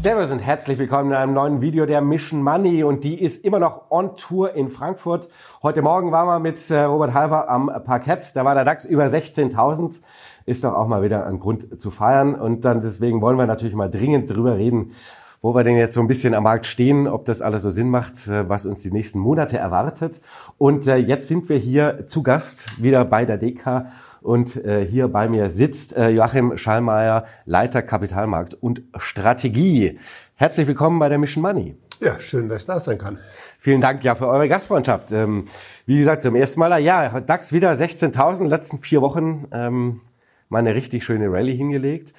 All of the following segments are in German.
Servus und herzlich willkommen in einem neuen Video der Mission Money und die ist immer noch on Tour in Frankfurt. Heute Morgen waren wir mit äh, Robert Halver am Parkett, da war der DAX über 16.000. Ist doch auch mal wieder ein Grund zu feiern und dann deswegen wollen wir natürlich mal dringend drüber reden, wo wir denn jetzt so ein bisschen am Markt stehen, ob das alles so Sinn macht, äh, was uns die nächsten Monate erwartet. Und äh, jetzt sind wir hier zu Gast wieder bei der DK und äh, hier bei mir sitzt äh, Joachim Schallmeier, Leiter Kapitalmarkt und Strategie. Herzlich willkommen bei der Mission Money. Ja, schön, dass ich da sein kann. Vielen Dank ja für eure Gastfreundschaft. Ähm, wie gesagt, zum ersten Mal, ja, DAX wieder 16.000, letzten vier Wochen ähm, mal eine richtig schöne Rallye hingelegt.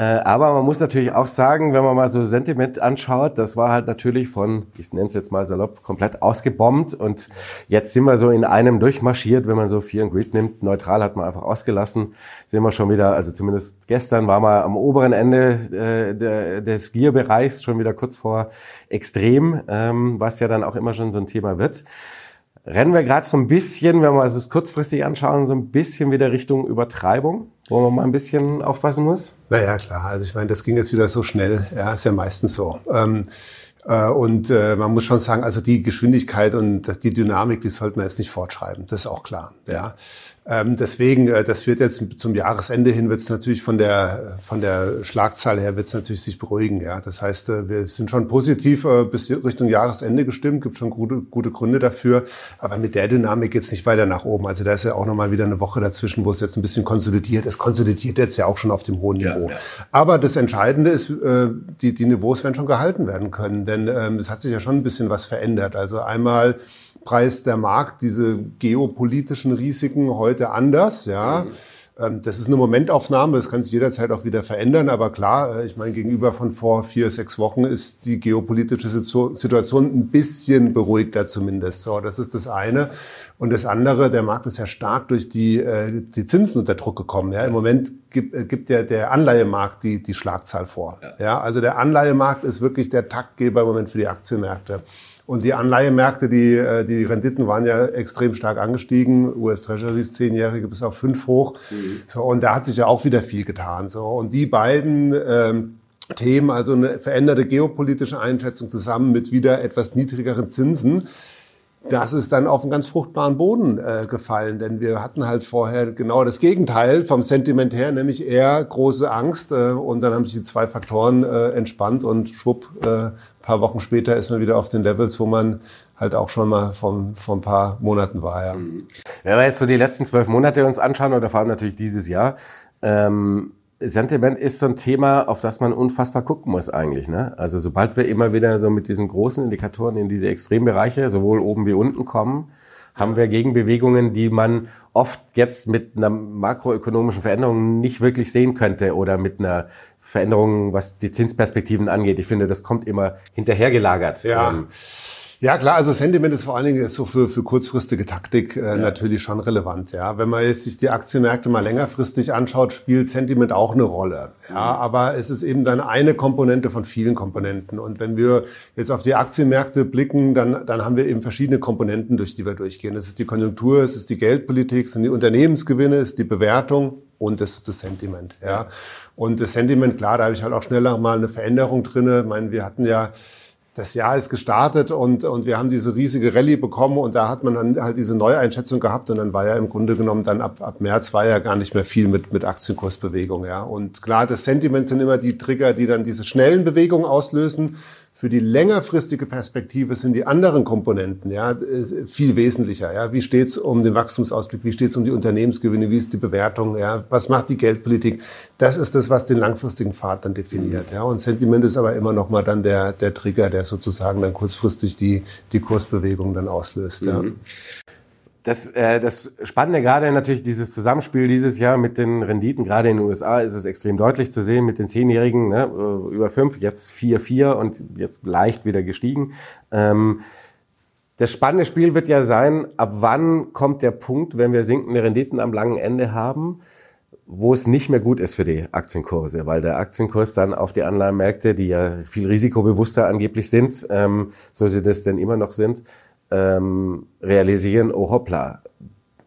Äh, aber man muss natürlich auch sagen, wenn man mal so Sentiment anschaut, das war halt natürlich von, ich nenne es jetzt mal salopp, komplett ausgebombt. Und jetzt sind wir so in einem durchmarschiert, wenn man so Fear and Greed nimmt. Neutral hat man einfach ausgelassen. Sind wir schon wieder, also zumindest gestern war man am oberen Ende äh, de, des Gear-Bereichs schon wieder kurz vor Extrem, ähm, was ja dann auch immer schon so ein Thema wird rennen wir gerade so ein bisschen, wenn wir es kurzfristig anschauen, so ein bisschen wieder Richtung Übertreibung, wo man mal ein bisschen aufpassen muss? Naja, klar. Also ich meine, das ging jetzt wieder so schnell. Ja, ist ja meistens so. Ähm, äh, und äh, man muss schon sagen, also die Geschwindigkeit und die Dynamik, die sollte man jetzt nicht fortschreiben. Das ist auch klar. Ja. Ähm, deswegen, äh, das wird jetzt zum Jahresende hin, wird es natürlich von der von der Schlagzahl her wird es natürlich sich beruhigen. Ja, das heißt, äh, wir sind schon positiv äh, bis Richtung Jahresende gestimmt, gibt schon gute gute Gründe dafür, aber mit der Dynamik geht's nicht weiter nach oben. Also da ist ja auch noch mal wieder eine Woche dazwischen, wo es jetzt ein bisschen konsolidiert. Es konsolidiert jetzt ja auch schon auf dem hohen Niveau. Ja, ja. Aber das Entscheidende ist, äh, die die Niveaus werden schon gehalten werden können, denn ähm, es hat sich ja schon ein bisschen was verändert. Also einmal preist der Markt diese geopolitischen Risiken heute anders, ja. Mhm. Das ist eine Momentaufnahme, das kann sich jederzeit auch wieder verändern, aber klar, äh, ich meine, gegenüber von vor vier, sechs Wochen ist die geopolitische Situation ein bisschen beruhigter zumindest. So, das ist das eine. Und das andere, der Markt ist ja stark durch die, äh, die Zinsen unter Druck gekommen. Ja, im Moment gibt, äh, gibt der, der Anleihemarkt die, die Schlagzahl vor. Ja. ja, also der Anleihemarkt ist wirklich der Taktgeber im Moment für die Aktienmärkte. Und die Anleihemärkte, die, äh, die Renditen waren ja extrem stark angestiegen. US Treasuries zehnjährige bis auf fünf hoch. Mhm. So, und da hat sich ja auch wieder viel getan. So, und die beiden ähm, Themen, also eine veränderte geopolitische Einschätzung zusammen mit wieder etwas niedrigeren Zinsen, das ist dann auf einen ganz fruchtbaren Boden äh, gefallen, denn wir hatten halt vorher genau das Gegenteil vom Sentiment her, nämlich eher große Angst äh, und dann haben sich die zwei Faktoren äh, entspannt und schwupp, äh, paar Wochen später ist man wieder auf den Levels, wo man halt auch schon mal vor, vor ein paar Monaten war. Ja. Mhm. Wenn wir jetzt so die letzten zwölf Monate uns anschauen oder vor allem natürlich dieses Jahr, ähm, Sentiment ist so ein Thema, auf das man unfassbar gucken muss eigentlich. Ne? Also sobald wir immer wieder so mit diesen großen Indikatoren in diese Extrembereiche, sowohl oben wie unten kommen, haben wir Gegenbewegungen, die man oft jetzt mit einer makroökonomischen Veränderung nicht wirklich sehen könnte oder mit einer Veränderung, was die Zinsperspektiven angeht. Ich finde, das kommt immer hinterhergelagert. Ja. Ähm, ja, klar, also Sentiment ist vor allen Dingen so für, für kurzfristige Taktik äh, ja. natürlich schon relevant. Ja, Wenn man jetzt sich die Aktienmärkte mal längerfristig anschaut, spielt Sentiment auch eine Rolle. Ja, mhm. aber es ist eben dann eine Komponente von vielen Komponenten. Und wenn wir jetzt auf die Aktienmärkte blicken, dann, dann haben wir eben verschiedene Komponenten, durch die wir durchgehen. Es ist die Konjunktur, es ist die Geldpolitik, es sind die Unternehmensgewinne, es ist die Bewertung und es ist das Sentiment. Ja. Und das Sentiment, klar, da habe ich halt auch schneller mal eine Veränderung drinne. Ich meine, wir hatten ja das Jahr ist gestartet und, und wir haben diese riesige Rallye bekommen und da hat man dann halt diese Neueinschätzung gehabt und dann war ja im Grunde genommen dann ab, ab März war ja gar nicht mehr viel mit, mit Aktienkursbewegung, ja. Und klar, das Sentiment sind immer die Trigger, die dann diese schnellen Bewegungen auslösen. Für die längerfristige Perspektive sind die anderen Komponenten ja viel wesentlicher. Ja, wie steht's um den Wachstumsausblick? Wie steht's um die Unternehmensgewinne? Wie ist die Bewertung? Ja, was macht die Geldpolitik? Das ist das, was den langfristigen Pfad dann definiert. Ja, und Sentiment ist aber immer noch mal dann der der Trigger, der sozusagen dann kurzfristig die die Kursbewegung dann auslöst. Ja. Das, äh, das Spannende gerade natürlich dieses Zusammenspiel dieses Jahr mit den Renditen, gerade in den USA ist es extrem deutlich zu sehen mit den Zehnjährigen, ne, äh, über fünf, jetzt vier, vier und jetzt leicht wieder gestiegen. Ähm, das spannende Spiel wird ja sein, ab wann kommt der Punkt, wenn wir sinkende Renditen am langen Ende haben, wo es nicht mehr gut ist für die Aktienkurse, weil der Aktienkurs dann auf die Anleihenmärkte, die ja viel risikobewusster angeblich sind, ähm, so sie das denn immer noch sind, ähm, realisieren, oh hoppla,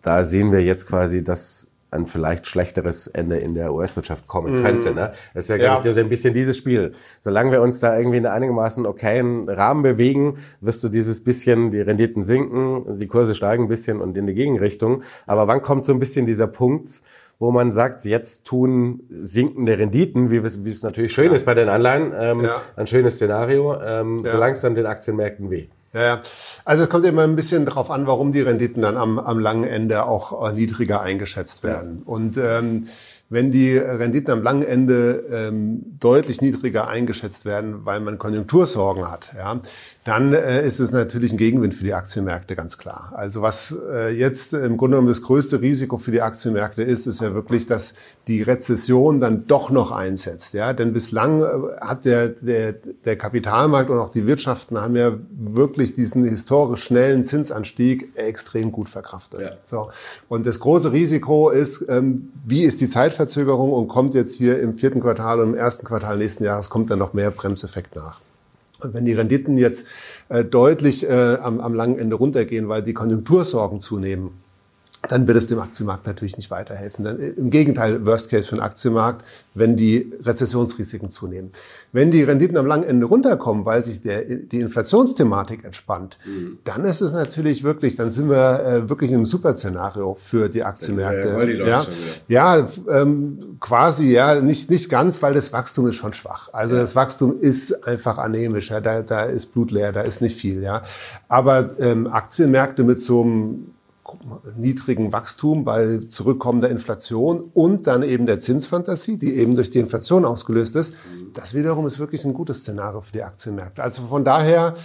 da sehen wir jetzt quasi, dass ein vielleicht schlechteres Ende in der US-Wirtschaft kommen mhm. könnte. Ne? Das ist ja, ja. Ich, so ein bisschen dieses Spiel. Solange wir uns da irgendwie in einigermaßen okayen Rahmen bewegen, wirst du dieses bisschen, die Renditen sinken, die Kurse steigen ein bisschen und in die Gegenrichtung. Aber wann kommt so ein bisschen dieser Punkt, wo man sagt, jetzt tun sinkende Renditen, wie, wie es natürlich schön ja. ist bei den Anleihen, ähm, ja. ein schönes Szenario, ähm, so langsam den Aktienmärkten weh. Ja. Also es kommt immer ein bisschen darauf an, warum die Renditen dann am, am langen Ende auch äh, niedriger eingeschätzt werden. Und ähm, wenn die Renditen am langen Ende ähm, deutlich niedriger eingeschätzt werden, weil man Konjunktursorgen hat, ja, dann äh, ist es natürlich ein Gegenwind für die Aktienmärkte, ganz klar. Also was äh, jetzt im Grunde genommen das größte Risiko für die Aktienmärkte ist, ist ja wirklich, dass die Rezession dann doch noch einsetzt. Ja? Denn bislang äh, hat der, der, der Kapitalmarkt und auch die Wirtschaften haben ja wirklich diesen historisch schnellen Zinsanstieg extrem gut verkraftet. Ja. So. Und das große Risiko ist, ähm, wie ist die Zeitverzögerung und kommt jetzt hier im vierten Quartal und im ersten Quartal nächsten Jahres kommt dann noch mehr Bremseffekt nach. Und wenn die Renditen jetzt äh, deutlich äh, am, am langen Ende runtergehen, weil die Konjunktursorgen zunehmen, dann wird es dem Aktienmarkt natürlich nicht weiterhelfen. Dann, äh, Im Gegenteil, Worst Case für den Aktienmarkt, wenn die Rezessionsrisiken zunehmen. Wenn die Renditen am langen Ende runterkommen, weil sich der, die Inflationsthematik entspannt, mhm. dann ist es natürlich wirklich, dann sind wir äh, wirklich in einem Super-Szenario für die Aktienmärkte. Die ja, ja ähm, quasi, ja, nicht, nicht ganz, weil das Wachstum ist schon schwach. Also ja. das Wachstum ist einfach anämisch, ja, da, da ist Blut leer, da ist nicht viel, ja. Aber ähm, Aktienmärkte mit so einem niedrigen Wachstum bei zurückkommender Inflation und dann eben der Zinsfantasie, die eben durch die Inflation ausgelöst ist, das wiederum ist wirklich ein gutes Szenario für die Aktienmärkte. Also von daher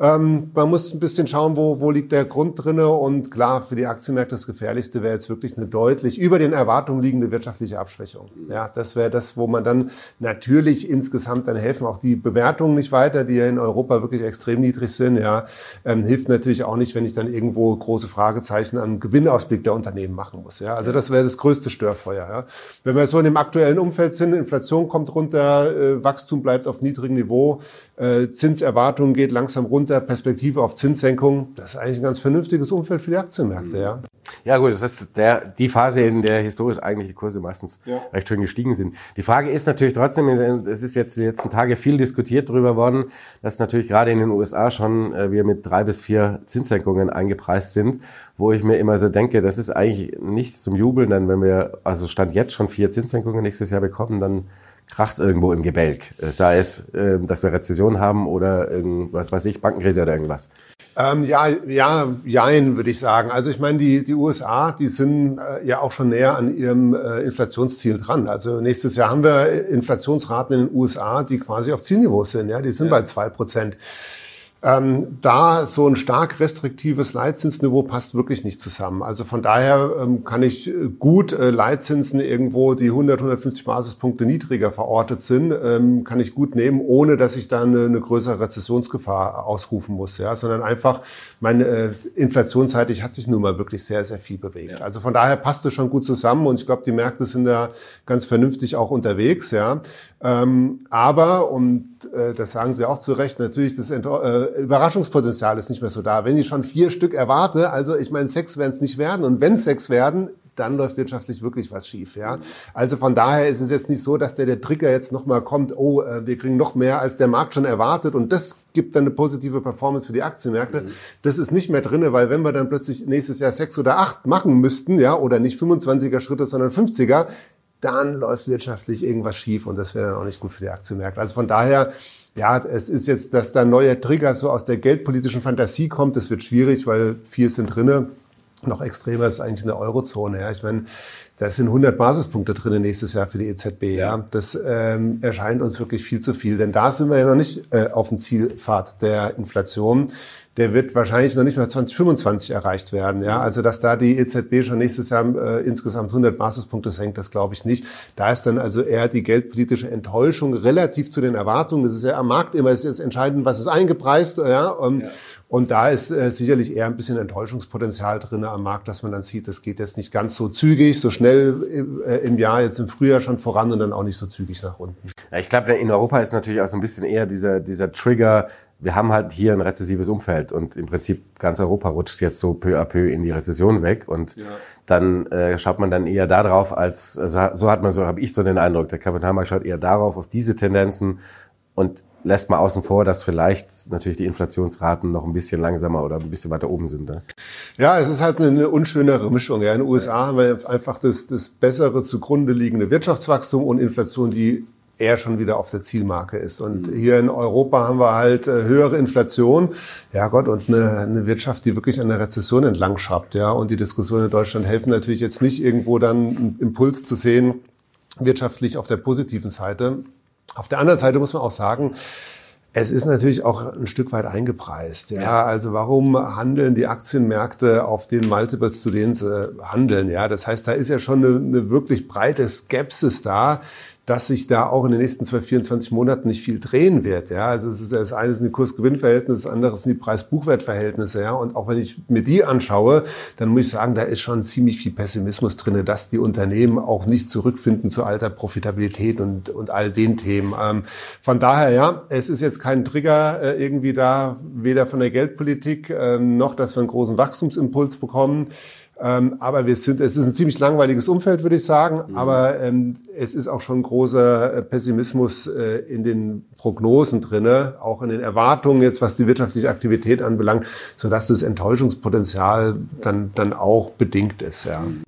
ähm, man muss ein bisschen schauen, wo, wo liegt der Grund drinne. Und klar, für die Aktienmärkte das Gefährlichste wäre jetzt wirklich eine deutlich über den Erwartungen liegende wirtschaftliche Abschwächung. Ja, das wäre das, wo man dann natürlich insgesamt dann helfen. Auch die Bewertungen nicht weiter, die ja in Europa wirklich extrem niedrig sind. Ja, ähm, hilft natürlich auch nicht, wenn ich dann irgendwo große Fragezeichen am Gewinnausblick der Unternehmen machen muss. Ja, also das wäre das größte Störfeuer. Ja. Wenn wir so in dem aktuellen Umfeld sind, Inflation kommt runter, äh, Wachstum bleibt auf niedrigem Niveau, äh, Zinserwartungen geht langsam runter, Perspektive auf Zinssenkung. Das ist eigentlich ein ganz vernünftiges Umfeld für die Aktienmärkte, ja. Ja gut, das ist der, die Phase, in der historisch eigentlich die Kurse meistens ja. recht schön gestiegen sind. Die Frage ist natürlich trotzdem, es ist jetzt die letzten Tage viel diskutiert darüber worden, dass natürlich gerade in den USA schon äh, wir mit drei bis vier Zinssenkungen eingepreist sind, wo ich mir immer so denke, das ist eigentlich nichts zum Jubeln, denn wenn wir, also Stand jetzt schon vier Zinssenkungen nächstes Jahr bekommen, dann kracht irgendwo im Gebälk. Sei es, äh, dass wir Rezession haben oder was weiß ich, Bankenkrise oder irgendwas. Ähm, ja, ja, jein, würde ich sagen. Also ich meine, die, die USA, die sind äh, ja auch schon näher an ihrem äh, Inflationsziel dran. Also nächstes Jahr haben wir Inflationsraten in den USA, die quasi auf Zielniveau sind. Ja, die sind ja. bei zwei Prozent. Ähm, da so ein stark restriktives Leitzinsniveau passt wirklich nicht zusammen. Also von daher ähm, kann ich äh, gut äh, Leitzinsen irgendwo, die 100, 150 Basispunkte niedriger verortet sind, ähm, kann ich gut nehmen, ohne dass ich da eine, eine größere Rezessionsgefahr ausrufen muss, ja, sondern einfach meine äh, inflationsseitig hat sich nun mal wirklich sehr, sehr viel bewegt. Ja. Also von daher passt es schon gut zusammen und ich glaube, die Märkte sind da ganz vernünftig auch unterwegs, ja. Ähm, aber, und äh, das sagen Sie auch zu Recht, natürlich das äh, Überraschungspotenzial ist nicht mehr so da. Wenn ich schon vier Stück erwarte, also ich meine, sechs werden es nicht werden und wenn sechs werden, dann läuft wirtschaftlich wirklich was schief. Ja? Also von daher ist es jetzt nicht so, dass der, der Trigger jetzt nochmal kommt, oh, äh, wir kriegen noch mehr, als der Markt schon erwartet und das gibt dann eine positive Performance für die Aktienmärkte. Mhm. Das ist nicht mehr drinne, weil wenn wir dann plötzlich nächstes Jahr sechs oder acht machen müssten, ja, oder nicht 25er Schritte, sondern 50er, dann läuft wirtschaftlich irgendwas schief und das wäre dann auch nicht gut für die Aktienmärkte. Also von daher, ja, es ist jetzt, dass da neuer Trigger so aus der geldpolitischen Fantasie kommt, das wird schwierig, weil vier sind drinne. Noch extremer ist eigentlich eine Eurozone. Ja. Ich meine, da sind 100 Basispunkte drin nächstes Jahr für die EZB. Ja. Das ähm, erscheint uns wirklich viel zu viel, denn da sind wir ja noch nicht äh, auf dem Zielpfad der Inflation. Der wird wahrscheinlich noch nicht mal 2025 erreicht werden. Ja, also dass da die EZB schon nächstes Jahr äh, insgesamt 100 Basispunkte senkt, das glaube ich nicht. Da ist dann also eher die geldpolitische Enttäuschung relativ zu den Erwartungen. Das ist ja am Markt immer ist jetzt entscheidend, was ist eingepreist. Ja, und, ja. Und da ist äh, sicherlich eher ein bisschen Enttäuschungspotenzial drin am Markt, dass man dann sieht, das geht jetzt nicht ganz so zügig, so schnell im, äh, im Jahr, jetzt im Frühjahr schon voran und dann auch nicht so zügig nach unten. Ja, ich glaube, in Europa ist natürlich auch so ein bisschen eher dieser, dieser Trigger, wir haben halt hier ein rezessives Umfeld und im Prinzip ganz Europa rutscht jetzt so peu à peu in die Rezession weg und ja. dann äh, schaut man dann eher darauf als, also so hat man, so habe ich so den Eindruck, der Kapitalmarkt schaut eher darauf, auf diese Tendenzen und lässt mal außen vor, dass vielleicht natürlich die Inflationsraten noch ein bisschen langsamer oder ein bisschen weiter oben sind. Ne? Ja, es ist halt eine, unschönere Mischung. Ja. In den USA haben wir einfach das, das bessere zugrunde liegende Wirtschaftswachstum und Inflation, die eher schon wieder auf der Zielmarke ist. Und mhm. hier in Europa haben wir halt äh, höhere Inflation, ja Gott, und eine, eine Wirtschaft, die wirklich an der Rezession entlang schraubt. Ja. Und die Diskussionen in Deutschland helfen natürlich jetzt nicht irgendwo dann einen Impuls zu sehen, wirtschaftlich auf der positiven Seite. Auf der anderen Seite muss man auch sagen, es ist natürlich auch ein Stück weit eingepreist. Ja, ja. also warum handeln die Aktienmärkte auf den Multiples, zu denen sie handeln? Ja, das heißt, da ist ja schon eine, eine wirklich breite Skepsis da, dass sich da auch in den nächsten 12, 24 Monaten nicht viel drehen wird. Ja, also es ist das eine sind die Kurs-Gewinn-Verhältnisse, das andere sind die Preis-Buchwert-Verhältnisse. Ja, und auch wenn ich mir die anschaue, dann muss ich sagen, da ist schon ziemlich viel Pessimismus drinne, dass die Unternehmen auch nicht zurückfinden zu alter Profitabilität und und all den Themen. Ähm, von daher, ja, es ist jetzt kein Trigger äh, irgendwie da, weder von der Geldpolitik ähm, noch, dass wir einen großen Wachstumsimpuls bekommen. Ähm, aber wir sind, es ist ein ziemlich langweiliges Umfeld, würde ich sagen. Mhm. Aber ähm, es ist auch schon großer äh, Pessimismus äh, in den Prognosen drinne, auch in den Erwartungen jetzt, was die wirtschaftliche Aktivität anbelangt, so dass das Enttäuschungspotenzial dann dann auch bedingt ist. Ja. Mhm.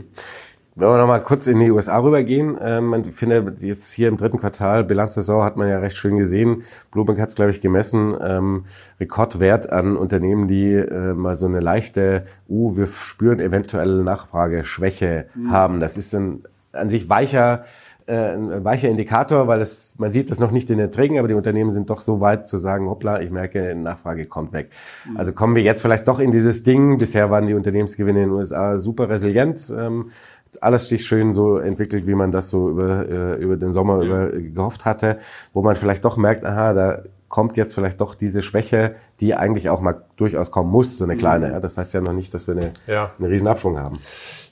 Wenn wir nochmal kurz in die USA rübergehen, ähm, ich finde jetzt hier im dritten Quartal, Bilanzsaison hat man ja recht schön gesehen, Bloomberg hat es, glaube ich, gemessen, ähm, Rekordwert an Unternehmen, die äh, mal so eine leichte, uh, wir spüren eventuelle Nachfrageschwäche mhm. haben. Das ist ein an sich weicher, äh, ein weicher Indikator, weil es, man sieht das noch nicht in den Erträgen, aber die Unternehmen sind doch so weit zu sagen, hoppla, ich merke, Nachfrage kommt weg. Mhm. Also kommen wir jetzt vielleicht doch in dieses Ding. Bisher waren die Unternehmensgewinne in den USA super resilient. Ähm, alles sich schön so entwickelt, wie man das so über, äh, über den Sommer über gehofft hatte, wo man vielleicht doch merkt, aha, da kommt jetzt vielleicht doch diese Schwäche, die eigentlich auch mal durchaus kommen muss, so eine mhm. kleine. Ja. Das heißt ja noch nicht, dass wir eine, ja. einen riesen Abschwung haben.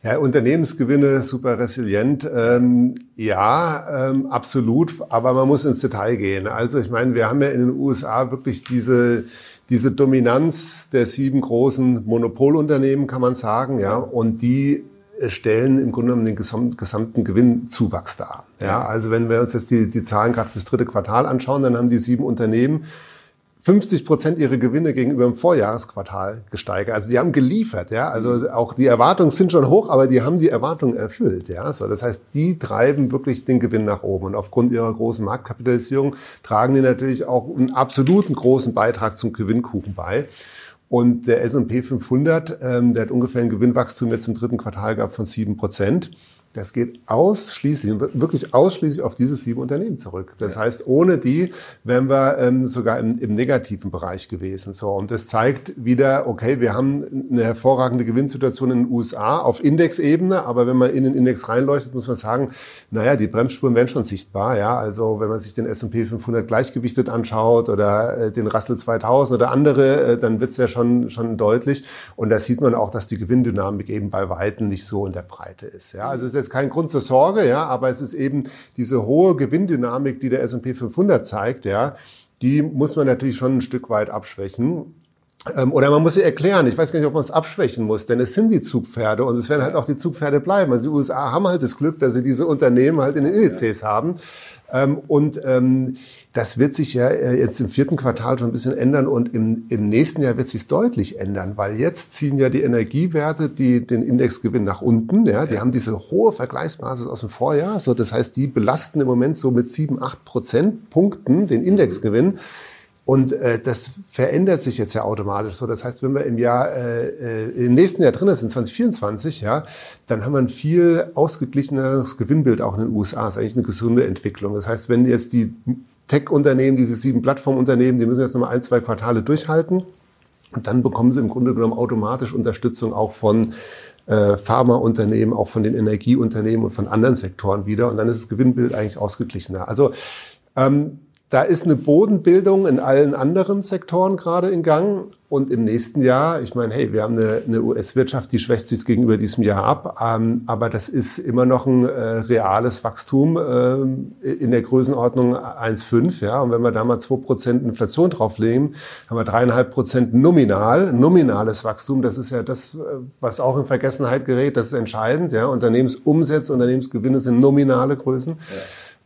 Ja, Unternehmensgewinne super resilient. Ähm, ja, ähm, absolut. Aber man muss ins Detail gehen. Also ich meine, wir haben ja in den USA wirklich diese diese Dominanz der sieben großen Monopolunternehmen, kann man sagen, ja, und die stellen im Grunde genommen den gesamten Gewinnzuwachs dar. Ja, also wenn wir uns jetzt die, die Zahlen gerade fürs dritte Quartal anschauen, dann haben die sieben Unternehmen 50 Prozent ihre Gewinne gegenüber dem Vorjahresquartal gesteigert. Also die haben geliefert, ja. Also auch die Erwartungen sind schon hoch, aber die haben die Erwartungen erfüllt, ja. So, das heißt, die treiben wirklich den Gewinn nach oben. Und aufgrund ihrer großen Marktkapitalisierung tragen die natürlich auch einen absoluten großen Beitrag zum Gewinnkuchen bei. Und der S&P 500, ähm, der hat ungefähr ein Gewinnwachstum jetzt im dritten Quartal gehabt von sieben Prozent. Das geht ausschließlich, wirklich ausschließlich auf diese sieben Unternehmen zurück. Das ja. heißt, ohne die wären wir ähm, sogar im, im, negativen Bereich gewesen. So und das zeigt wieder, okay, wir haben eine hervorragende Gewinnsituation in den USA auf Indexebene, aber wenn man in den Index reinleuchtet, muss man sagen, naja, die Bremsspuren werden schon sichtbar. Ja, also wenn man sich den S&P 500 gleichgewichtet anschaut oder äh, den Russell 2000 oder andere, äh, dann wird's ja schon schon deutlich. Und da sieht man auch, dass die Gewinndynamik eben bei weitem nicht so in der Breite ist. Ja, also jetzt kein Grund zur Sorge, ja, aber es ist eben diese hohe Gewinndynamik, die der S&P 500 zeigt, ja, die muss man natürlich schon ein Stück weit abschwächen. Ähm, oder man muss sie erklären. Ich weiß gar nicht, ob man es abschwächen muss, denn es sind die Zugpferde und es werden halt auch die Zugpferde bleiben. Also die USA haben halt das Glück, dass sie diese Unternehmen halt in den Indizes haben. Ähm, und ähm, das wird sich ja äh, jetzt im vierten Quartal schon ein bisschen ändern und im, im nächsten Jahr wird sich deutlich ändern, weil jetzt ziehen ja die Energiewerte die, den Indexgewinn nach unten. Ja, die ja. haben diese hohe Vergleichsbasis aus dem Vorjahr. So, das heißt, die belasten im Moment so mit sieben, acht Prozentpunkten den Indexgewinn. Und äh, das verändert sich jetzt ja automatisch so. Das heißt, wenn wir im Jahr äh, äh im nächsten Jahr drin sind, 2024, ja, dann haben wir ein viel ausgeglicheneres Gewinnbild auch in den USA. Das ist eigentlich eine gesunde Entwicklung. Das heißt, wenn jetzt die Tech-Unternehmen, diese sieben Plattformunternehmen, die müssen jetzt nochmal ein, zwei Quartale durchhalten. Und dann bekommen sie im Grunde genommen automatisch Unterstützung auch von äh, Pharmaunternehmen, auch von den Energieunternehmen und von anderen Sektoren wieder. Und dann ist das Gewinnbild eigentlich ausgeglichener. Also ähm, da ist eine Bodenbildung in allen anderen Sektoren gerade in Gang. Und im nächsten Jahr, ich meine, hey, wir haben eine, eine US-Wirtschaft, die schwächt sich gegenüber diesem Jahr ab. Ähm, aber das ist immer noch ein äh, reales Wachstum äh, in der Größenordnung 1,5. Ja? Und wenn wir da mal 2% Inflation drauflegen, haben wir dreieinhalb Prozent nominal, nominales Wachstum. Das ist ja das, äh, was auch in Vergessenheit gerät. Das ist entscheidend. Ja? Unternehmensumsätze, Unternehmensgewinne sind nominale Größen. Ja.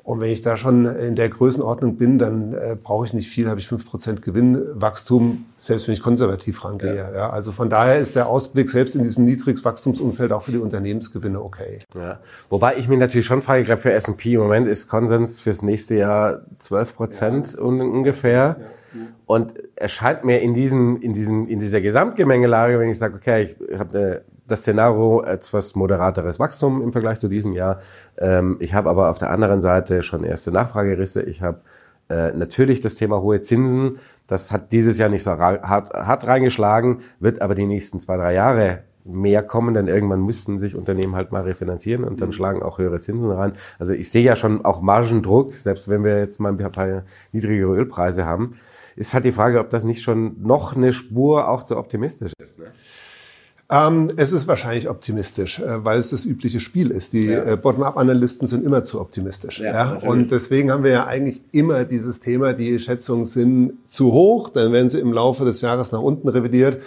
Und wenn ich da schon in der Größenordnung bin, dann äh, brauche ich nicht viel, habe ich fünf Prozent Gewinnwachstum, selbst wenn ich konservativ rangehe. Ja. ja. also von daher ist der Ausblick selbst in diesem Niedrigwachstumsumfeld auch für die Unternehmensgewinne okay. Ja. Wobei ich mir natürlich schon frage, glaube für S&P im Moment ist Konsens fürs nächste Jahr 12 Prozent ja, ungefähr. Und erscheint mir in diesem, in diesem, in dieser Gesamtgemengelage, wenn ich sage, okay, ich habe eine das Szenario etwas moderateres Wachstum im Vergleich zu diesem Jahr. Ähm, ich habe aber auf der anderen Seite schon erste Nachfragerisse. Ich habe äh, natürlich das Thema hohe Zinsen. Das hat dieses Jahr nicht so hart, hart reingeschlagen, wird aber die nächsten zwei, drei Jahre mehr kommen, denn irgendwann müssten sich Unternehmen halt mal refinanzieren und dann mhm. schlagen auch höhere Zinsen rein. Also ich sehe ja schon auch Margendruck, selbst wenn wir jetzt mal ein paar niedrigere Ölpreise haben. Ist halt die Frage, ob das nicht schon noch eine Spur auch zu optimistisch ist. Ne? Ähm, es ist wahrscheinlich optimistisch, äh, weil es das übliche Spiel ist. Die ja. äh, Bottom-up-Analysten sind immer zu optimistisch. Ja, ja? Und deswegen haben wir ja eigentlich immer dieses Thema, die Schätzungen sind zu hoch, dann werden sie im Laufe des Jahres nach unten revidiert.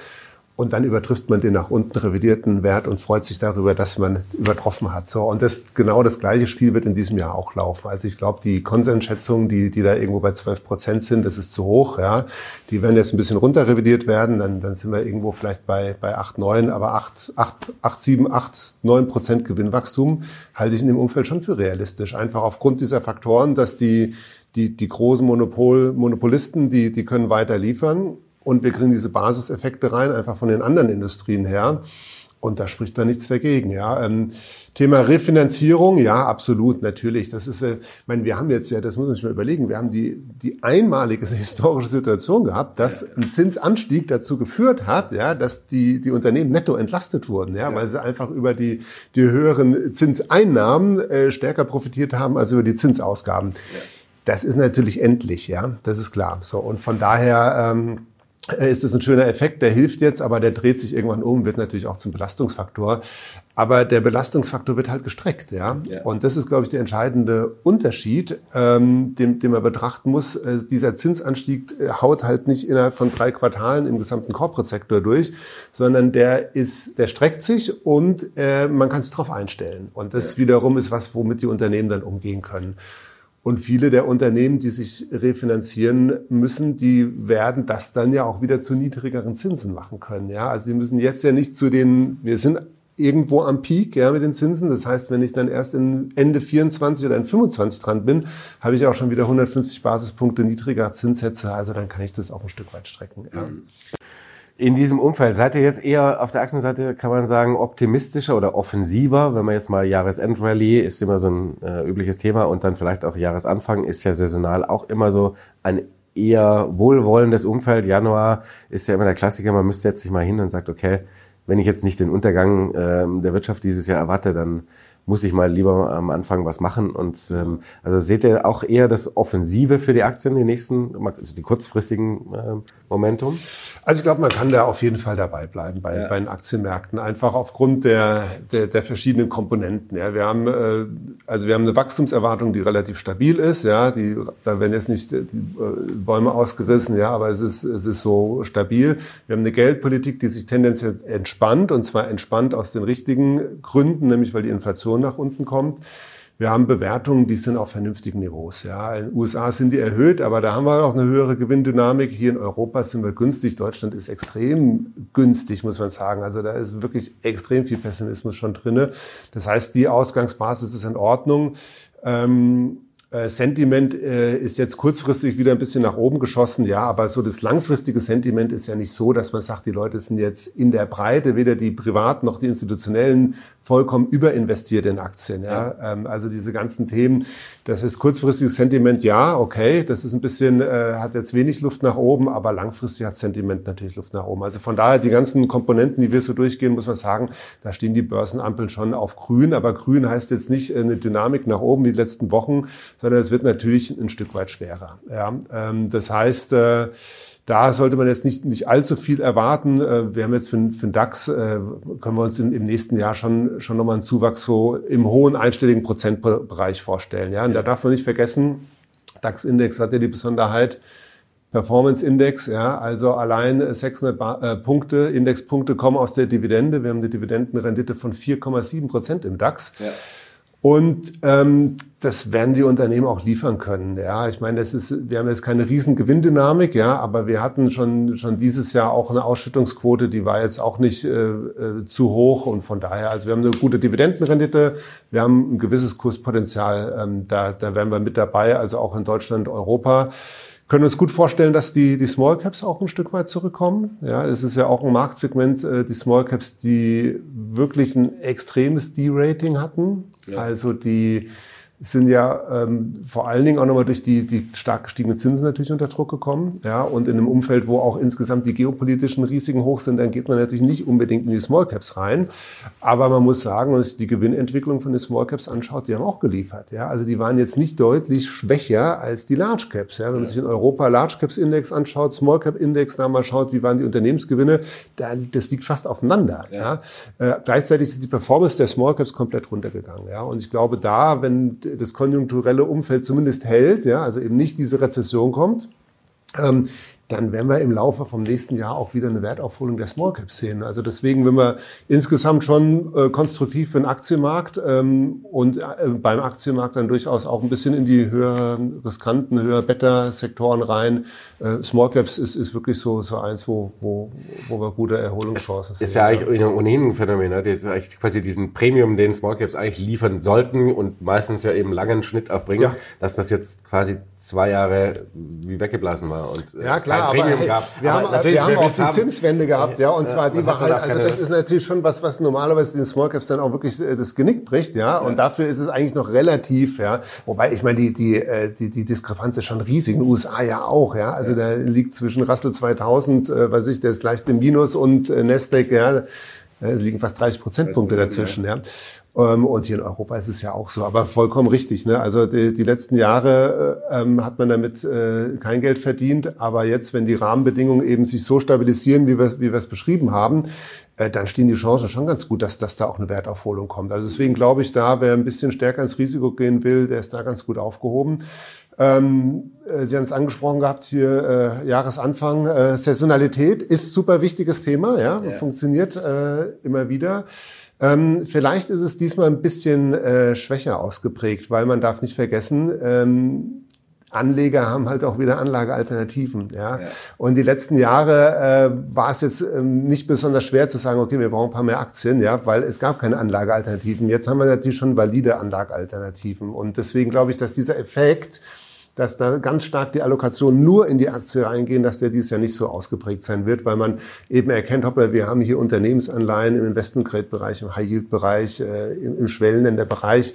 Und dann übertrifft man den nach unten revidierten Wert und freut sich darüber, dass man übertroffen hat. So und das genau das gleiche Spiel wird in diesem Jahr auch laufen. Also ich glaube, die Konsensschätzungen, die die da irgendwo bei 12 Prozent sind, das ist zu hoch. Ja, die werden jetzt ein bisschen runter revidiert werden. Dann dann sind wir irgendwo vielleicht bei bei 8, 9, aber 8, 8, 8 7, 8, 9 Prozent Gewinnwachstum halte ich in dem Umfeld schon für realistisch. Einfach aufgrund dieser Faktoren, dass die die, die großen Monopol, Monopolisten, die, die können weiter liefern und wir kriegen diese Basiseffekte rein, einfach von den anderen Industrien her. Und da spricht da nichts dagegen. Ja. Ähm, Thema Refinanzierung, ja, absolut, natürlich. Das ist, äh, ich meine, wir haben jetzt ja, das muss man sich mal überlegen, wir haben die, die einmalige historische Situation gehabt, dass ein Zinsanstieg dazu geführt hat, ja, dass die, die Unternehmen netto entlastet wurden, ja, ja. weil sie einfach über die, die höheren Zinseinnahmen äh, stärker profitiert haben als über die Zinsausgaben. Ja. Das ist natürlich endlich, ja, das ist klar. So, und von daher, ähm, äh, ist es ein schöner Effekt, der hilft jetzt, aber der dreht sich irgendwann um, wird natürlich auch zum Belastungsfaktor. Aber der Belastungsfaktor wird halt gestreckt, ja. ja. Und das ist, glaube ich, der entscheidende Unterschied, ähm, den, den man betrachten muss. Äh, dieser Zinsanstieg äh, haut halt nicht innerhalb von drei Quartalen im gesamten Corporate-Sektor durch, sondern der ist, der streckt sich und äh, man kann sich darauf einstellen. Und das ja. wiederum ist was, womit die Unternehmen dann umgehen können. Und viele der Unternehmen, die sich refinanzieren müssen, die werden das dann ja auch wieder zu niedrigeren Zinsen machen können. Ja, also die müssen jetzt ja nicht zu den, wir sind irgendwo am Peak, ja, mit den Zinsen. Das heißt, wenn ich dann erst in Ende 24 oder in 25 dran bin, habe ich auch schon wieder 150 Basispunkte niedriger Zinssätze. Also dann kann ich das auch ein Stück weit strecken. Ja. Mhm in diesem Umfeld? Seid ihr jetzt eher auf der Achsenseite, kann man sagen, optimistischer oder offensiver? Wenn man jetzt mal Jahresendrallye ist immer so ein äh, übliches Thema und dann vielleicht auch Jahresanfang ist ja saisonal auch immer so ein eher wohlwollendes Umfeld. Januar ist ja immer der Klassiker, man müsste jetzt sich mal hin und sagt, okay, wenn ich jetzt nicht den Untergang äh, der Wirtschaft dieses Jahr erwarte, dann muss ich mal lieber am Anfang was machen. Und ähm, also seht ihr auch eher das Offensive für die Aktien, die nächsten, also die kurzfristigen äh, Momentum? Also ich glaube, man kann da auf jeden Fall dabei bleiben bei, ja. bei den Aktienmärkten, einfach aufgrund der, der, der verschiedenen Komponenten. Ja, wir haben äh, also wir haben eine Wachstumserwartung, die relativ stabil ist. Ja, die da werden jetzt nicht die äh, Bäume ausgerissen, ja, aber es ist es ist so stabil. Wir haben eine Geldpolitik, die sich tendenziell entspannt und zwar entspannt aus den richtigen Gründen, nämlich weil die Inflation nach unten kommt. Wir haben Bewertungen, die sind auf vernünftigen Niveaus. Ja. In den USA sind die erhöht, aber da haben wir auch eine höhere Gewinndynamik. Hier in Europa sind wir günstig. Deutschland ist extrem günstig, muss man sagen. Also da ist wirklich extrem viel Pessimismus schon drinne. Das heißt, die Ausgangsbasis ist in Ordnung. Ähm, äh, Sentiment äh, ist jetzt kurzfristig wieder ein bisschen nach oben geschossen, ja, aber so das langfristige Sentiment ist ja nicht so, dass man sagt, die Leute sind jetzt in der Breite, weder die privaten noch die institutionellen vollkommen überinvestiert in Aktien. Ja? ja. Ähm, also diese ganzen Themen, das ist kurzfristiges Sentiment, ja, okay, das ist ein bisschen, äh, hat jetzt wenig Luft nach oben, aber langfristig hat Sentiment natürlich Luft nach oben. Also von daher die ganzen Komponenten, die wir so durchgehen, muss man sagen, da stehen die Börsenampeln schon auf grün, aber grün heißt jetzt nicht eine Dynamik nach oben wie die letzten Wochen, sondern es wird natürlich ein Stück weit schwerer. Ja? Ähm, das heißt, äh, da sollte man jetzt nicht, nicht allzu viel erwarten. Äh, wir haben jetzt für, für den DAX, äh, können wir uns im, im nächsten Jahr schon, schon nochmal einen Zuwachs so im hohen einstelligen Prozentbereich vorstellen. Ja, und da darf man nicht vergessen, DAX-Index hat ja die Besonderheit, Performance-Index, ja, also allein 600 ba äh, Punkte, Indexpunkte kommen aus der Dividende. Wir haben eine Dividendenrendite von 4,7 Prozent im DAX. Ja. Und ähm, das werden die Unternehmen auch liefern können. Ja, ich meine, das ist, wir haben jetzt keine riesen Gewinndynamik, ja, aber wir hatten schon schon dieses Jahr auch eine Ausschüttungsquote, die war jetzt auch nicht äh, äh, zu hoch und von daher, also wir haben eine gute Dividendenrendite, wir haben ein gewisses Kurspotenzial, ähm, da da wären wir mit dabei, also auch in Deutschland, Europa können uns gut vorstellen, dass die, die Small Caps auch ein Stück weit zurückkommen. Ja, es ist ja auch ein Marktsegment, äh, die Small Caps, die wirklich ein extremes D-Rating hatten. Ja. Also die sind ja ähm, vor allen Dingen auch nochmal durch die, die stark gestiegenen Zinsen natürlich unter Druck gekommen. Ja, und in einem Umfeld, wo auch insgesamt die geopolitischen Risiken hoch sind, dann geht man natürlich nicht unbedingt in die Small Caps rein. Aber man muss sagen, wenn man sich die Gewinnentwicklung von den Small Caps anschaut, die haben auch geliefert. Ja, also die waren jetzt nicht deutlich schwächer als die Large Caps. Ja, wenn man sich in Europa Large Caps Index anschaut, Small Cap Index, da mal schaut, wie waren die Unternehmensgewinne, da, das liegt fast aufeinander. Ja. ja. Äh, gleichzeitig ist die Performance der Small Caps komplett runtergegangen. Ja, und ich glaube, da, wenn das konjunkturelle Umfeld zumindest hält, ja, also eben nicht diese Rezession kommt, ähm, dann werden wir im Laufe vom nächsten Jahr auch wieder eine Wertaufholung der Small Cap sehen. Also deswegen, wenn wir insgesamt schon äh, konstruktiv für den Aktienmarkt ähm, und äh, beim Aktienmarkt dann durchaus auch ein bisschen in die höher riskanten, höher better Sektoren rein. Äh, Small Caps ist, ist wirklich so, so eins, wo, wo, wo wir gute Erholungschancen sehen. Ist ja eigentlich ohnehin ein Phänomen, ne? das ist eigentlich quasi diesen Premium, den Small Caps eigentlich liefern sollten und meistens ja eben langen Schnitt auch bringen, ja. dass das jetzt quasi zwei Jahre wie weggeblasen war. Und, äh, ja, klar klar, aber hey, wir, aber haben, wir haben auch die Zinswende gehabt, ja, und zwar die war halt, also das ist natürlich schon was, was normalerweise den Small Caps dann auch wirklich äh, das Genick bricht, ja, und dafür ist es eigentlich noch relativ, ja, wobei ich meine, die, die, äh, die, die Diskrepanz ist schon riesig, in den USA ja auch, ja, also da liegt zwischen Russell 2000, äh, weiß ich, der ist leicht im Minus und äh, Nasdaq, ja, es liegen fast 30 Prozentpunkte dazwischen, ja. Ähm, und hier in Europa ist es ja auch so, aber vollkommen richtig. Ne? Also die, die letzten Jahre äh, ähm, hat man damit äh, kein Geld verdient, aber jetzt, wenn die Rahmenbedingungen eben sich so stabilisieren, wie wir, wie wir es beschrieben haben, äh, dann stehen die Chancen schon ganz gut, dass, dass da auch eine Wertaufholung kommt. Also deswegen glaube ich, da wer ein bisschen stärker ins Risiko gehen will, der ist da ganz gut aufgehoben. Ähm, äh, Sie haben es angesprochen gehabt hier äh, Jahresanfang. Äh, Saisonalität ist super wichtiges Thema, ja, ja. funktioniert äh, immer wieder. Ähm, vielleicht ist es diesmal ein bisschen äh, schwächer ausgeprägt, weil man darf nicht vergessen, ähm, Anleger haben halt auch wieder Anlagealternativen. Ja? ja. Und die letzten Jahre äh, war es jetzt ähm, nicht besonders schwer zu sagen, okay, wir brauchen ein paar mehr Aktien, ja, weil es gab keine Anlagealternativen. Jetzt haben wir natürlich schon valide Anlagealternativen. Und deswegen glaube ich, dass dieser Effekt, dass da ganz stark die Allokation nur in die Aktie reingehen, dass der dieses Jahr nicht so ausgeprägt sein wird, weil man eben erkennt, hoppla, wir haben hier Unternehmensanleihen im Investment-Grade-Bereich, im High-Yield-Bereich, äh, im, im Schwellenländer-Bereich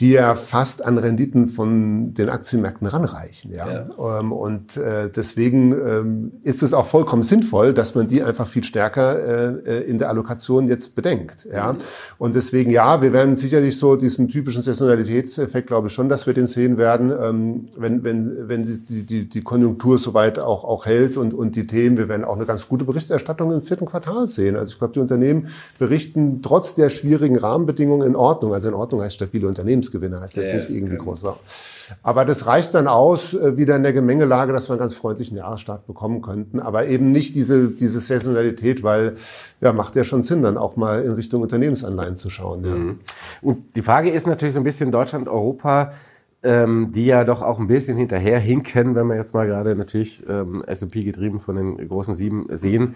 die ja fast an Renditen von den Aktienmärkten ranreichen. Ja? ja. Ähm, und äh, deswegen ähm, ist es auch vollkommen sinnvoll, dass man die einfach viel stärker äh, äh, in der Allokation jetzt bedenkt. Ja? Mhm. Und deswegen, ja, wir werden sicherlich so diesen typischen Saisonalitätseffekt, glaube ich schon, dass wir den sehen werden, ähm, wenn, wenn, wenn die, die, die Konjunktur soweit auch, auch hält und, und die Themen, wir werden auch eine ganz gute Berichterstattung im vierten Quartal sehen. Also ich glaube, die Unternehmen berichten trotz der schwierigen Rahmenbedingungen in Ordnung. Also in Ordnung heißt stabile Unternehmens Unternehmensgewinne, heißt jetzt nicht irgendwie großer. Aber das reicht dann aus, äh, wieder in der Gemengelage, dass wir einen ganz freundlichen Jahresstart bekommen könnten. Aber eben nicht diese, diese Saisonalität, weil ja, macht ja schon Sinn, dann auch mal in Richtung Unternehmensanleihen zu schauen. Ja. Mhm. Und die Frage ist natürlich so ein bisschen Deutschland, Europa, ähm, die ja doch auch ein bisschen hinterher hinken, wenn wir jetzt mal gerade natürlich ähm, S&P getrieben von den großen Sieben sehen.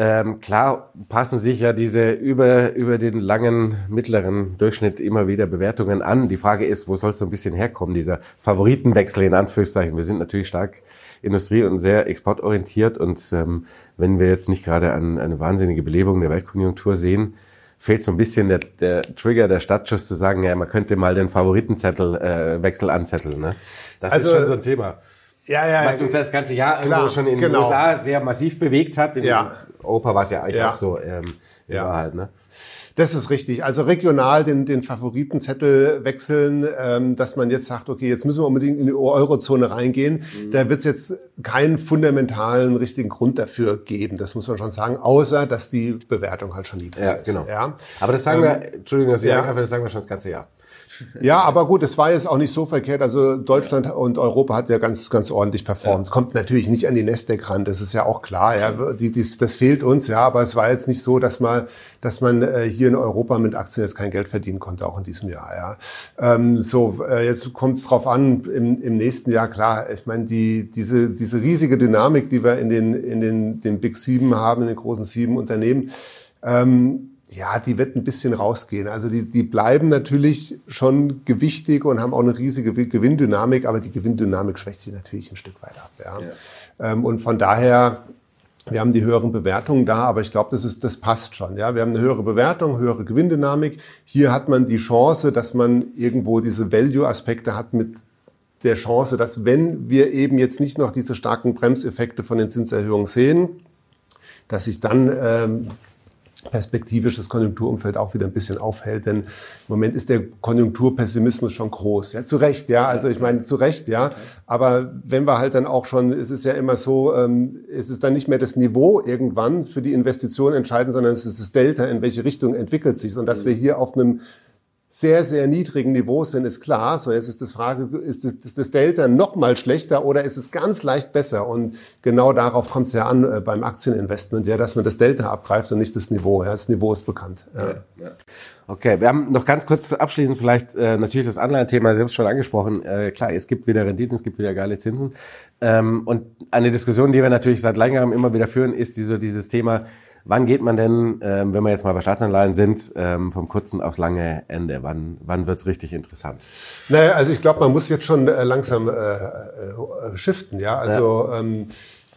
Ähm, klar passen sich ja diese über, über den langen mittleren Durchschnitt immer wieder Bewertungen an. Die Frage ist, wo soll es so ein bisschen herkommen, dieser Favoritenwechsel in Anführungszeichen. Wir sind natürlich stark Industrie- und sehr exportorientiert und ähm, wenn wir jetzt nicht gerade an, eine wahnsinnige Belebung der Weltkonjunktur sehen, fehlt so ein bisschen der, der Trigger, der Stadtschuss zu sagen, ja, man könnte mal den Favoritenzettel äh, Wechsel anzetteln. Ne? Das also, ist schon so ein Thema. Ja, ja, Was uns das ganze Jahr klar, schon in genau. den USA sehr massiv bewegt hat. In ja. Europa war es ja eigentlich ja. auch so ähm, ja. halt, ne? Das ist richtig. Also regional den, den Favoritenzettel wechseln, ähm, dass man jetzt sagt, okay, jetzt müssen wir unbedingt in die Eurozone reingehen. Mhm. Da wird es jetzt keinen fundamentalen richtigen Grund dafür geben. Das muss man schon sagen, außer dass die Bewertung halt schon niedrig ja, ist. Genau. Ja. Aber das sagen ähm, wir, Entschuldigung, ich ja. einfach, das sagen wir schon das ganze Jahr. Ja, aber gut, es war jetzt auch nicht so verkehrt. Also Deutschland und Europa hat ja ganz, ganz ordentlich performt. Ja. Kommt natürlich nicht an die Nasdaq ran, das ist ja auch klar. Ja, die, die, das fehlt uns, ja, aber es war jetzt nicht so, dass man, dass man äh, hier in Europa mit Aktien jetzt kein Geld verdienen konnte, auch in diesem Jahr. Ja. Ähm, so, äh, jetzt kommt es drauf an, im, im nächsten Jahr, klar, ich meine, die, diese, diese riesige Dynamik, die wir in den, in den, den Big Sieben haben, in den großen sieben Unternehmen, ähm, ja, die wird ein bisschen rausgehen. Also die, die bleiben natürlich schon gewichtig und haben auch eine riesige Gewinndynamik, aber die Gewinndynamik schwächt sich natürlich ein Stück weit ab. Ja. ja. Ähm, und von daher, wir haben die höheren Bewertungen da, aber ich glaube, das ist, das passt schon. Ja, wir haben eine höhere Bewertung, höhere Gewinndynamik. Hier hat man die Chance, dass man irgendwo diese Value-Aspekte hat mit der Chance, dass wenn wir eben jetzt nicht noch diese starken Bremseffekte von den Zinserhöhungen sehen, dass sich dann ähm, perspektivisch das Konjunkturumfeld auch wieder ein bisschen aufhält. Denn im Moment ist der Konjunkturpessimismus schon groß. Ja, zu Recht, ja. Also ich meine, zu Recht, ja. Aber wenn wir halt dann auch schon, es ist ja immer so, ähm, es ist dann nicht mehr das Niveau irgendwann für die Investition entscheidend, sondern es ist das Delta, in welche Richtung entwickelt sich. Und dass wir hier auf einem sehr, sehr niedrigen Niveau sind, ist klar. So, jetzt ist die Frage, ist das, ist das Delta noch mal schlechter oder ist es ganz leicht besser? Und genau darauf kommt es ja an äh, beim Aktieninvestment, ja, dass man das Delta abgreift und nicht das Niveau. Ja, das Niveau ist bekannt. Ja. Ja, Okay, wir haben noch ganz kurz abschließend vielleicht äh, natürlich das Anleihenthema selbst schon angesprochen. Äh, klar, es gibt wieder Renditen, es gibt wieder geile Zinsen. Ähm, und eine Diskussion, die wir natürlich seit längerem immer wieder führen, ist diese, dieses Thema, Wann geht man denn, ähm, wenn wir jetzt mal bei Staatsanleihen sind, ähm, vom kurzen aufs lange Ende? Wann, wann wird's richtig interessant? Naja, also ich glaube, man muss jetzt schon äh, langsam äh, äh, shiften. Ja, also ja. Ähm,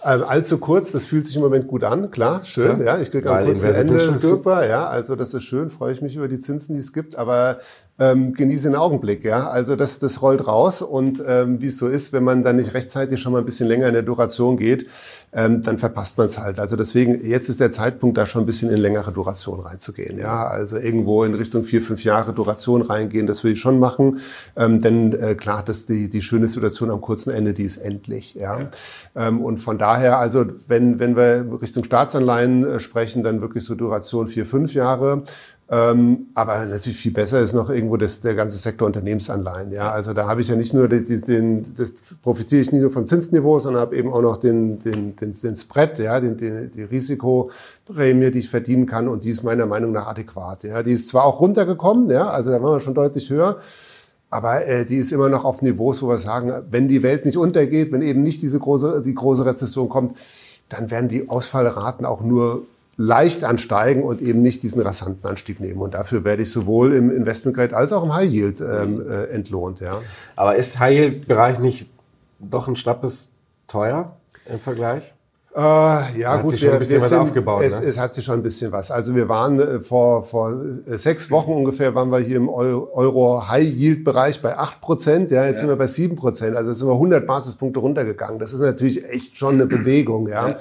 ähm, allzu kurz, das fühlt sich im Moment gut an, klar, schön, ja, ja ich kriege am kurzen Ende super, ja, also das ist schön, freue ich mich über die Zinsen, die es gibt, aber ähm, genieße den Augenblick, ja, also das, das rollt raus und ähm, wie es so ist, wenn man dann nicht rechtzeitig schon mal ein bisschen länger in der Duration geht, ähm, dann verpasst man es halt. Also deswegen, jetzt ist der Zeitpunkt, da schon ein bisschen in längere Duration reinzugehen. Ja, also irgendwo in Richtung vier, fünf Jahre Duration reingehen, das will ich schon machen. Ähm, denn äh, klar, dass die, die schöne Situation am kurzen Ende, die ist endlich. Ja. ja. Ähm, und von daher, also wenn, wenn wir Richtung Staatsanleihen äh, sprechen, dann wirklich so Duration vier, fünf Jahre. Ähm, aber natürlich viel besser ist noch irgendwo das, der ganze Sektor Unternehmensanleihen. Ja, also da habe ich ja nicht nur den, den das profitiere ich nicht nur vom Zinsniveau, sondern habe eben auch noch den, den, den, den Spread, ja, den, den, die Risikoprämie, die ich verdienen kann und die ist meiner Meinung nach adäquat. Ja, die ist zwar auch runtergekommen, ja, also da waren wir schon deutlich höher. Aber äh, die ist immer noch auf Niveaus, wo wir sagen, wenn die Welt nicht untergeht, wenn eben nicht diese große, die große Rezession kommt, dann werden die Ausfallraten auch nur leicht ansteigen und eben nicht diesen rasanten Anstieg nehmen. Und dafür werde ich sowohl im Investment Grade als auch im High Yield ähm, mhm. äh, entlohnt. Ja. Aber ist High Yield Bereich nicht doch ein schnappes teuer im Vergleich? Äh, ja, hat gut, sich schon ein bisschen was sind, aufgebaut. Es, ne? es hat sich schon ein bisschen was. Also wir waren äh, vor, vor äh, sechs Wochen ungefähr waren wir hier im Euro High Yield Bereich bei acht Prozent. Ja, jetzt ja. sind wir bei sieben Prozent. Also sind wir 100 Basispunkte runtergegangen. Das ist natürlich echt schon eine Bewegung. Ja. ja.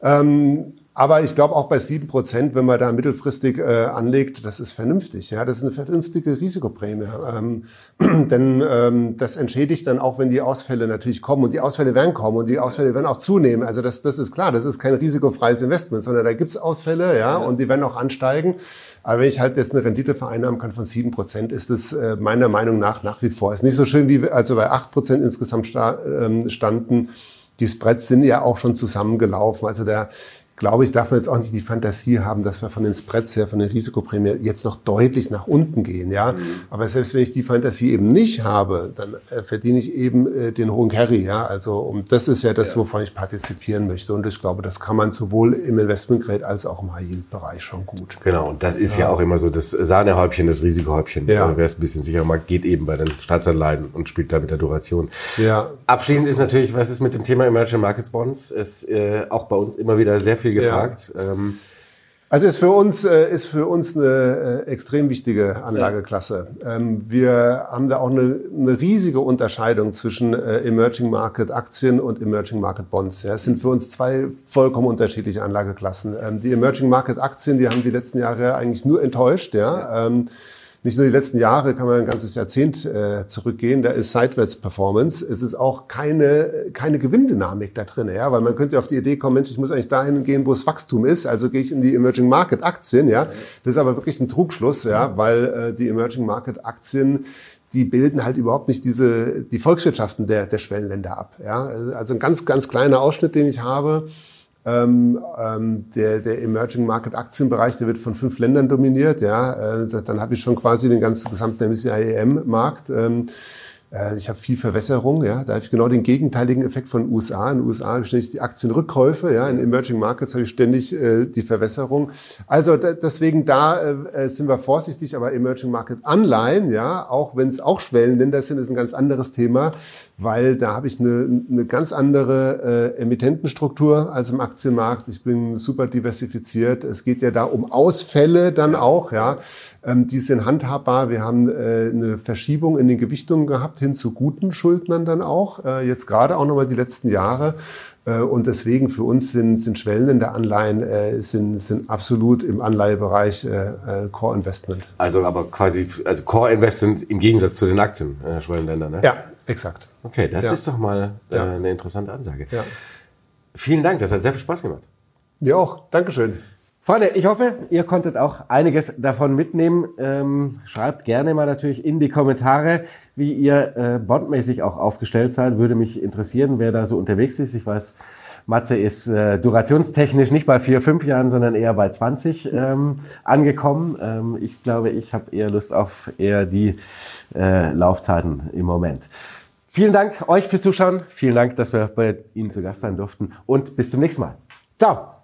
Ähm, aber ich glaube auch bei sieben Prozent, wenn man da mittelfristig äh, anlegt, das ist vernünftig. Ja, das ist eine vernünftige Risikoprämie. Ähm, denn ähm, das entschädigt dann auch, wenn die Ausfälle natürlich kommen. Und die Ausfälle werden kommen und die Ausfälle werden auch zunehmen. Also das, das ist klar, das ist kein risikofreies Investment, sondern da gibt's Ausfälle, ja, und die werden auch ansteigen. Aber wenn ich halt jetzt eine Rendite vereinnahmen kann von sieben Prozent, ist es äh, meiner Meinung nach nach wie vor. Ist nicht so schön, wie wir also bei acht Prozent insgesamt sta ähm, standen. Die Spreads sind ja auch schon zusammengelaufen. Also der glaube ich, darf man jetzt auch nicht die Fantasie haben, dass wir von den Spreads her, von den Risikoprämien jetzt noch deutlich nach unten gehen. Ja, mhm. aber selbst wenn ich die Fantasie eben nicht habe, dann äh, verdiene ich eben äh, den hohen Carry. Ja, also um, das ist ja das, ja. wovon ich partizipieren möchte. Und ich glaube, das kann man sowohl im Investment Grade als auch im High Yield Bereich schon gut. Genau. Und das ist ja, ja auch immer so das Sahnehäubchen, das Risikohäubchen. Ja. Wer es ein bisschen sicherer mag, geht eben bei den Staatsanleihen und spielt da mit der Duration. Ja. Abschließend ist natürlich, was ist mit dem Thema Emerging Markets Bonds? Ist äh, auch bei uns immer wieder sehr viel gefragt. Ja. Ähm, Also ist für uns äh, ist für uns eine äh, extrem wichtige Anlageklasse. Ähm, wir haben da auch eine, eine riesige Unterscheidung zwischen äh, Emerging Market Aktien und Emerging Market Bonds. Ja, es sind für uns zwei vollkommen unterschiedliche Anlageklassen. Ähm, die Emerging Market Aktien, die haben die letzten Jahre eigentlich nur enttäuscht. Ja. Ähm, nicht nur die letzten Jahre, kann man ein ganzes Jahrzehnt äh, zurückgehen, da ist Seitwärts-Performance. Es ist auch keine, keine Gewinndynamik da drin, ja, weil man könnte auf die Idee kommen, Mensch, ich muss eigentlich dahin gehen, wo es Wachstum ist, also gehe ich in die Emerging Market Aktien, ja. Das ist aber wirklich ein Trugschluss, ja, weil äh, die Emerging Market Aktien die bilden halt überhaupt nicht diese, die Volkswirtschaften der, der Schwellenländer ab. Ja? Also ein ganz, ganz kleiner Ausschnitt, den ich habe. Ähm, ähm, der, der Emerging Market Aktienbereich, der wird von fünf Ländern dominiert. Ja, äh, dann habe ich schon quasi den ganzen gesamten MSCI-EM-Markt. Ähm, äh, ich habe viel Verwässerung, ja, da habe ich genau den gegenteiligen Effekt von USA. In den USA habe ich ständig die Aktienrückkäufe, ja, in Emerging Markets habe ich ständig äh, die Verwässerung. Also da, deswegen da äh, sind wir vorsichtig, aber Emerging Market Anleihen, ja, auch wenn es auch Schwellenländer sind, ist ein ganz anderes Thema, weil da habe ich eine, eine ganz andere äh, Emittentenstruktur als im Aktienmarkt. Ich bin super diversifiziert. Es geht ja da um Ausfälle dann auch, ja. Ähm, die sind handhabbar. Wir haben äh, eine Verschiebung in den Gewichtungen gehabt hin zu guten Schuldnern dann auch. Äh, jetzt gerade auch nochmal die letzten Jahre. Äh, und deswegen für uns sind, sind schwellende Anleihen äh, sind, sind absolut im Anleihebereich äh, äh, Core Investment. Also aber quasi also Core Investment im Gegensatz zu den Aktien äh, Schwellenländer, ne? Ja, exakt. Okay, das ja. ist doch mal äh, Ja. eine interessante Ansage. Ja. Vielen Dank, das hat sehr viel Spaß gemacht. Dir auch. Dankeschön. Freunde, ich hoffe, ihr konntet auch einiges davon mitnehmen. Ähm, schreibt gerne mal natürlich in die Kommentare, wie ihr äh, bondmäßig auch aufgestellt seid. Würde mich interessieren, wer da so unterwegs ist. Ich weiß, Matze ist äh, durationstechnisch nicht bei vier, fünf Jahren, sondern eher bei 20 ähm, angekommen. Ähm, ich glaube, ich habe eher Lust auf eher die äh, Laufzeiten im Moment. Vielen Dank euch fürs Zuschauen. Vielen Dank, dass wir bei Ihnen zu Gast sein durften. Und bis zum nächsten Mal. Ciao.